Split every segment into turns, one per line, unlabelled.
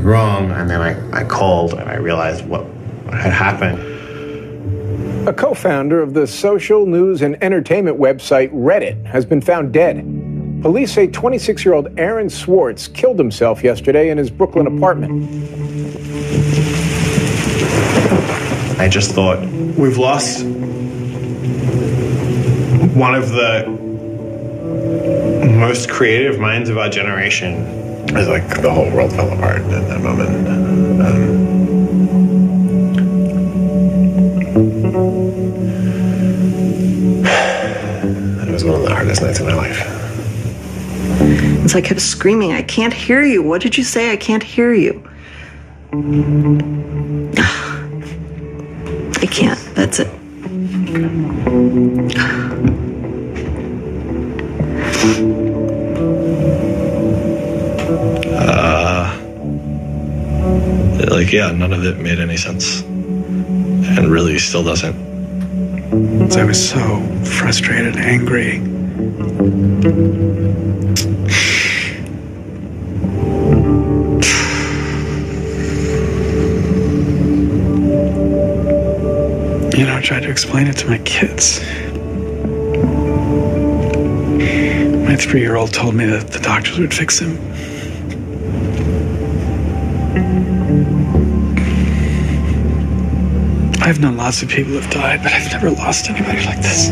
was wrong, and then I, I called and I realized what had happened.
A co founder of the social news and entertainment website Reddit has been found dead. Police say 26 year old Aaron Swartz killed himself yesterday in his Brooklyn apartment.
I just thought, we've lost one of the most creative minds of our generation. It was like the whole world fell apart in that moment. Um, it was one of the hardest nights of my life.
Like I kept screaming, I can't hear you. What did you say? I can't hear you. I can't. That's it.
like, yeah, none of it made any sense. And really still doesn't.
I was so frustrated, angry. You know, I tried to explain it to my kids. My three year old told me that the doctors would fix him. I've known lots of people who've died, but I've never lost anybody like this.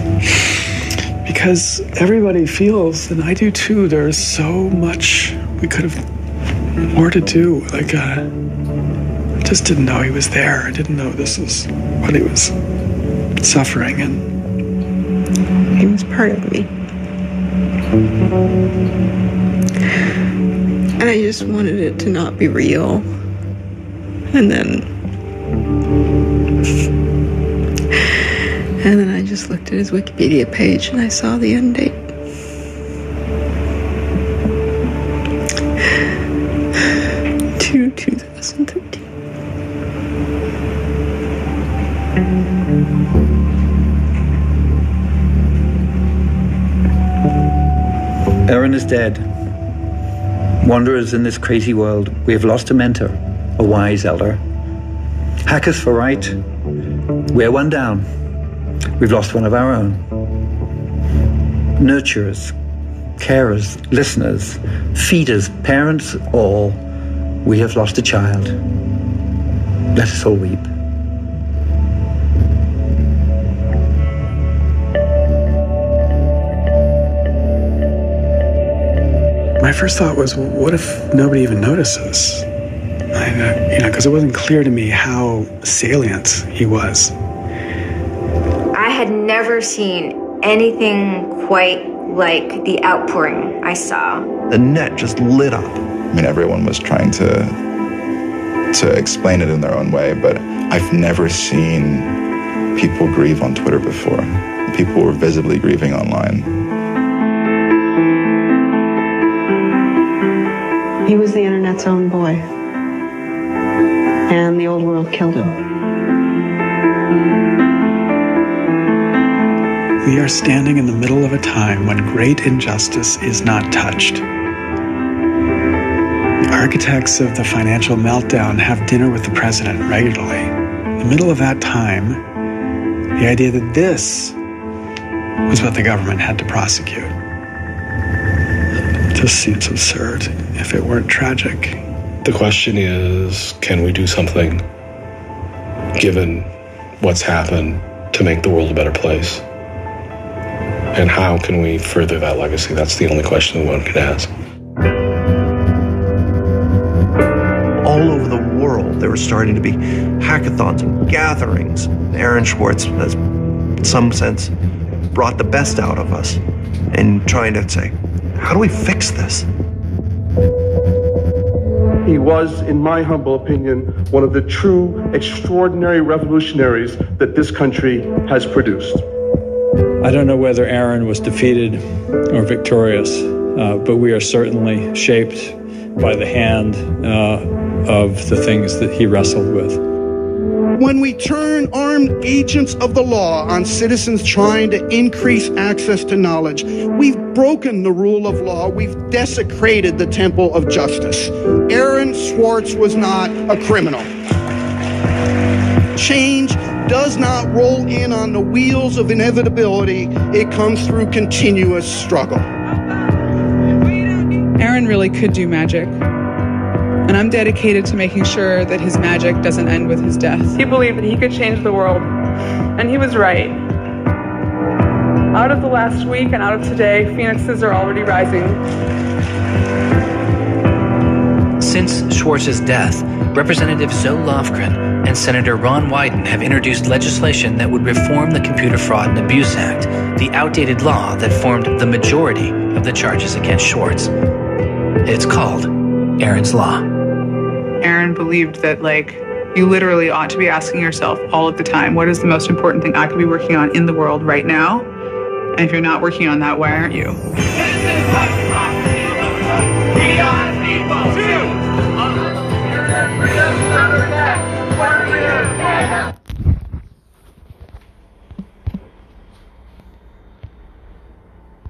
Because everybody feels, and I do too, there's so much we could have more to do. Like, uh, I just didn't know he was there. I didn't know this was what he was suffering, and
he was part of me. And I just wanted it to not be real. And then. Just looked at his Wikipedia page and I saw the end date. Two, 2013.
Aaron is dead. Wanderers in this crazy world, we have lost a mentor, a wise elder. Hackers for right, we're one down. We've lost one of our own. Nurturers, carers, listeners, feeders, parents, all, we have lost a child. Let us all weep.
my first thought was, what if nobody even notices? I, uh, you know, because it wasn't clear to me how salient he was.
I had never seen anything quite like the outpouring I saw.
The net just lit up.
I mean, everyone was trying to to explain it in their own way, but I've never seen people grieve on Twitter before. People were visibly grieving online.
He was the internet's own boy. And the old world killed him.
We are standing in the middle of a time when great injustice is not touched. The architects of the financial meltdown have dinner with the president regularly. In the middle of that time, the idea that this was what the government had to prosecute just seems absurd if it weren't tragic.
The question is can we do something, given what's happened, to make the world a better place? And how can we further that legacy? That's the only question one can ask.
All over the world, there were starting to be hackathons and gatherings. Aaron Swartz has, in some sense, brought the best out of us in trying to say, how do we fix this?
He was, in my humble opinion, one of the true extraordinary revolutionaries that this country has produced.
I don't know whether Aaron was defeated or victorious, uh, but we are certainly shaped by the hand uh, of the things that he wrestled with.
When we turn armed agents of the law on citizens trying to increase access to knowledge, we've broken the rule of law. We've desecrated the temple of justice. Aaron Swartz was not a criminal. Change does not roll in on the wheels of inevitability, it comes through continuous struggle.
Aaron really could do magic. And I'm dedicated to making sure that his magic doesn't end with his death.
He believed that he could change the world, and he was right. Out of the last week and out of today, phoenixes are already rising.
Since Swartz's death, Representative Zoe Lofgren and Senator Ron Wyden have introduced legislation that would reform the Computer Fraud and Abuse Act, the outdated law that formed the majority of the charges against Swartz. It's called Aaron's Law.
Aaron believed that, like, you literally ought to be asking yourself all of the time, what is the most important thing I could be working on in the world right now? And if you're not working on that, why aren't you?